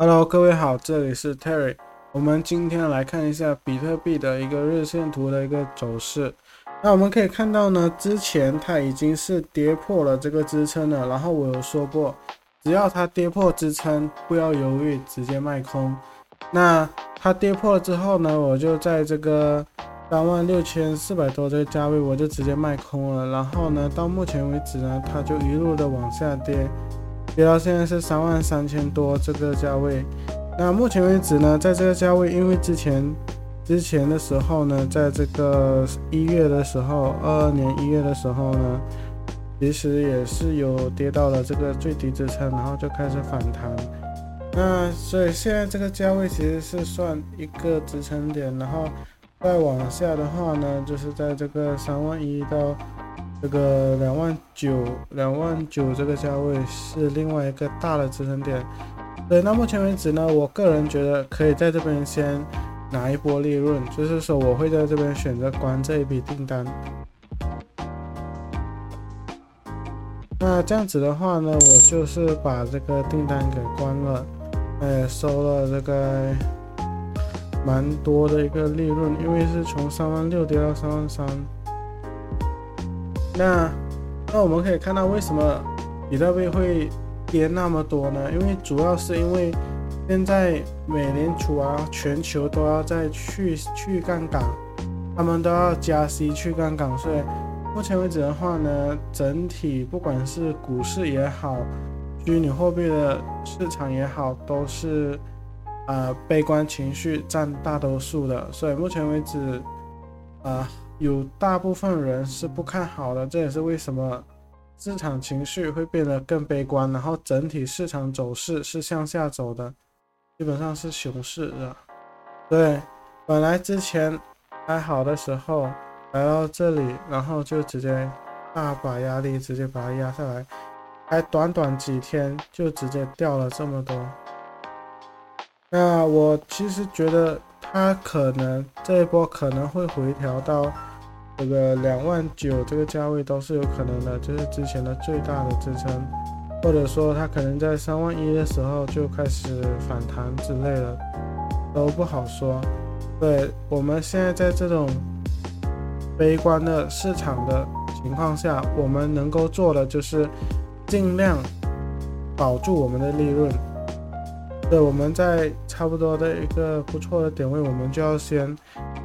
Hello，各位好，这里是 Terry。我们今天来看一下比特币的一个日线图的一个走势。那我们可以看到呢，之前它已经是跌破了这个支撑了。然后我有说过，只要它跌破支撑，不要犹豫，直接卖空。那它跌破了之后呢，我就在这个三万六千四百多这个价位，我就直接卖空了。然后呢，到目前为止呢，它就一路的往下跌。跌到现在是三万三千多这个价位，那目前为止呢，在这个价位，因为之前之前的时候呢，在这个一月的时候，二二年一月的时候呢，其实也是有跌到了这个最低支撑，然后就开始反弹。那所以现在这个价位其实是算一个支撑点，然后再往下的话呢，就是在这个三万一到。这个两万九，两万九这个价位是另外一个大的支撑点。对，那目前为止呢，我个人觉得可以在这边先拿一波利润，就是说我会在这边选择关这一笔订单。那这样子的话呢，我就是把这个订单给关了，也收了这个蛮多的一个利润，因为是从三万六跌到三万三。那那我们可以看到，为什么比特币会跌那么多呢？因为主要是因为现在美联储啊，全球都要在去去杠杆，他们都要加息去杠杆，所以目前为止的话呢，整体不管是股市也好，虚拟货币的市场也好，都是啊悲观情绪占大多数的，所以目前为止啊。有大部分人是不看好的，这也是为什么市场情绪会变得更悲观，然后整体市场走势是向下走的，基本上是熊市的。对，本来之前还好的时候来到这里，然后就直接大把压力直接把它压下来，才短短几天就直接掉了这么多。那我其实觉得它可能这一波可能会回调到。这个两万九这个价位都是有可能的，就是之前的最大的支撑，或者说它可能在三万一的时候就开始反弹之类的，都不好说。对我们现在在这种悲观的市场的情况下，我们能够做的就是尽量保住我们的利润。对，我们在差不多的一个不错的点位，我们就要先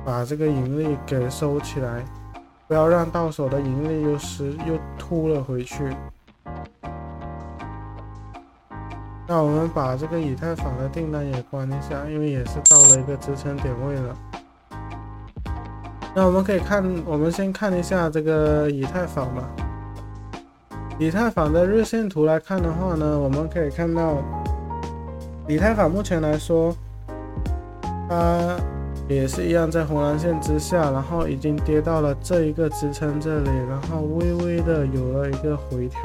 把这个盈利给收起来。不要让到手的盈利又失又吐了回去。那我们把这个以太坊的订单也关一下，因为也是到了一个支撑点位了。那我们可以看，我们先看一下这个以太坊吧。以太坊的日线图来看的话呢，我们可以看到，以太坊目前来说，它。也是一样，在红蓝线之下，然后已经跌到了这一个支撑这里，然后微微的有了一个回调。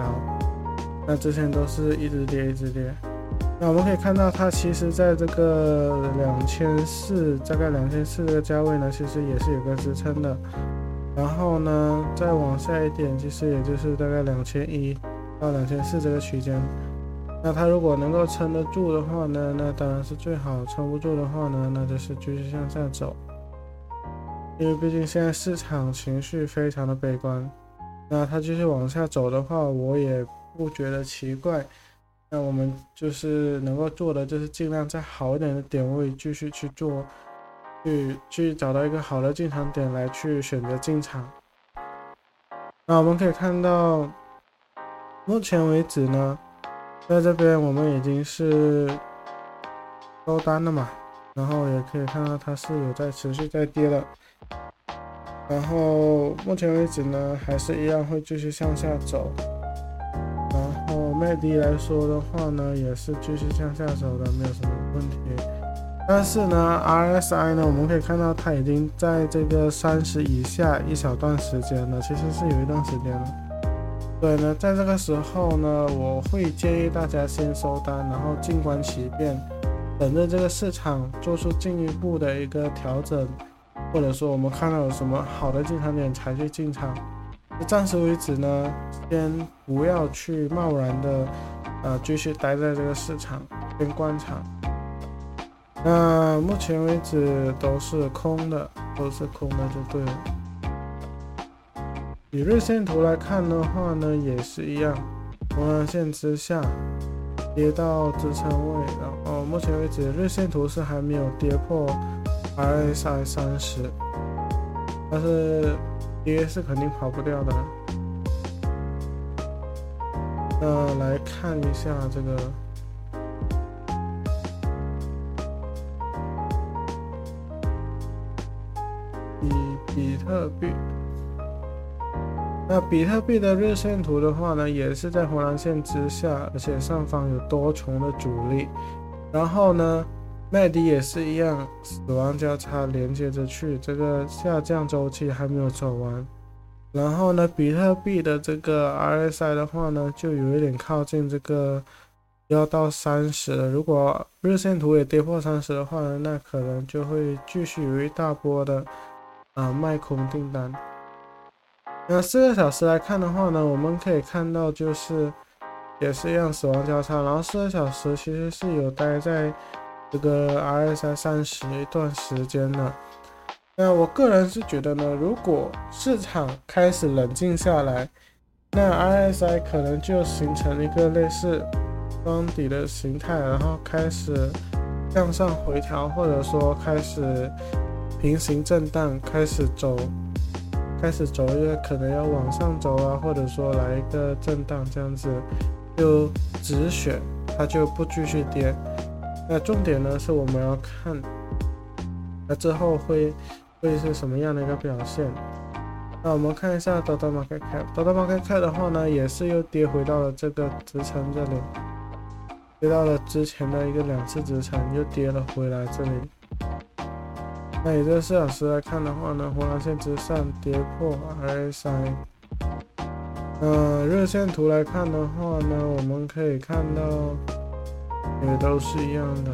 那之前都是一直跌，一直跌。那我们可以看到，它其实在这个两千四，大概两千四这个价位呢，其实也是有个支撑的。然后呢，再往下一点，其实也就是大概两千一到两千四这个区间。那它如果能够撑得住的话呢，那当然是最好；撑不住的话呢，那就是继续向下走。因为毕竟现在市场情绪非常的悲观，那它继续往下走的话，我也不觉得奇怪。那我们就是能够做的，就是尽量在好一点的点位继续去做，去去找到一个好的进场点来去选择进场。那我们可以看到，目前为止呢。在这边我们已经是收单了嘛，然后也可以看到它是有在持续在跌的，然后目前为止呢还是一样会继续向下走，然后麦迪来说的话呢也是继续向下走的，没有什么问题。但是呢 RSI 呢我们可以看到它已经在这个三十以下一小段时间了，其实是有一段时间了。对呢，在这个时候呢，我会建议大家先收单，然后静观其变，等着这个市场做出进一步的一个调整，或者说我们看到有什么好的进场点才去进场。暂时为止呢，先不要去贸然的，呃，继续待在这个市场，先观察。那目前为止都是空的，都是空的就对了。以日线图来看的话呢，也是一样，红蓝线之下跌到支撑位，然后目前为止日线图是还没有跌破 RSI 三十，但是跌是肯定跑不掉的。那来看一下这个，比比特币。那比特币的日线图的话呢，也是在红蓝线之下，而且上方有多重的阻力。然后呢，麦迪也是一样，死亡交叉连接着去，这个下降周期还没有走完。然后呢，比特币的这个 RSI 的话呢，就有一点靠近这个要到三十了。如果日线图也跌破三十的话呢，那可能就会继续有一大波的啊卖空订单。那四个小时来看的话呢，我们可以看到就是也是一样死亡交叉，然后四个小时其实是有待在这个 RSI 三十一段时间的。那我个人是觉得呢，如果市场开始冷静下来，那 RSI 可能就形成一个类似双底的形态，然后开始向上回调，或者说开始平行震荡，开始走。开始走一个可能要往上走啊，或者说来一个震荡这样子，就止血，它就不继续跌。那重点呢是我们要看，那之后会会是什么样的一个表现？那我们看一下刀刀马开开，刀刀马开开的话呢，也是又跌回到了这个支撑这里，跌到了之前的一个两次支撑，又跌了回来这里。那以这四小时来看的话呢，红蓝线之上跌破 RSI。呃，日线图来看的话呢，我们可以看到也都是一样的，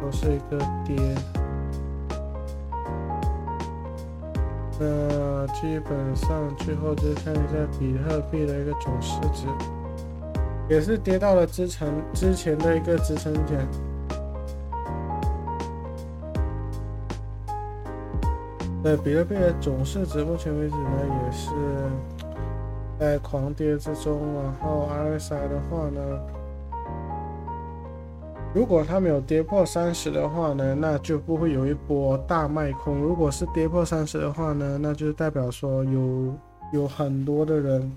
都是一个跌。那基本上最后就看一下比特币的一个总市值，也是跌到了之前之前的一个支撑点。对，比特币的总市值目前为止呢，也是在狂跌之中。然后 RSI 的话呢，如果它没有跌破三十的话呢，那就不会有一波大卖空。如果是跌破三十的话呢，那就代表说有有很多的人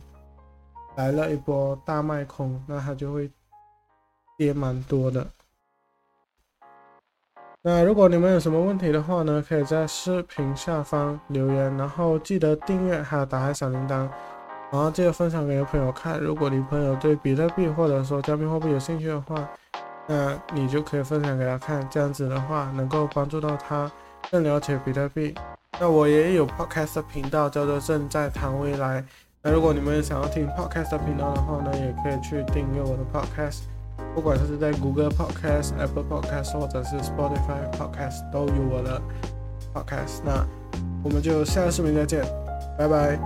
来了一波大卖空，那它就会跌蛮多的。那如果你们有什么问题的话呢，可以在视频下方留言，然后记得订阅还有打开小铃铛，然后记得分享给朋友看。如果你朋友对比特币或者说加密货币有兴趣的话，那你就可以分享给他看，这样子的话能够帮助到他更了解比特币。那我也有 podcast 频道叫做正在谈未来。那如果你们想要听 podcast 频道的话呢，也可以去订阅我的 podcast。不管是在谷歌 Podcast、Apple Podcast 或者是 Spotify Podcast 都有我的 Podcast。那我们就下个视频再见，拜拜。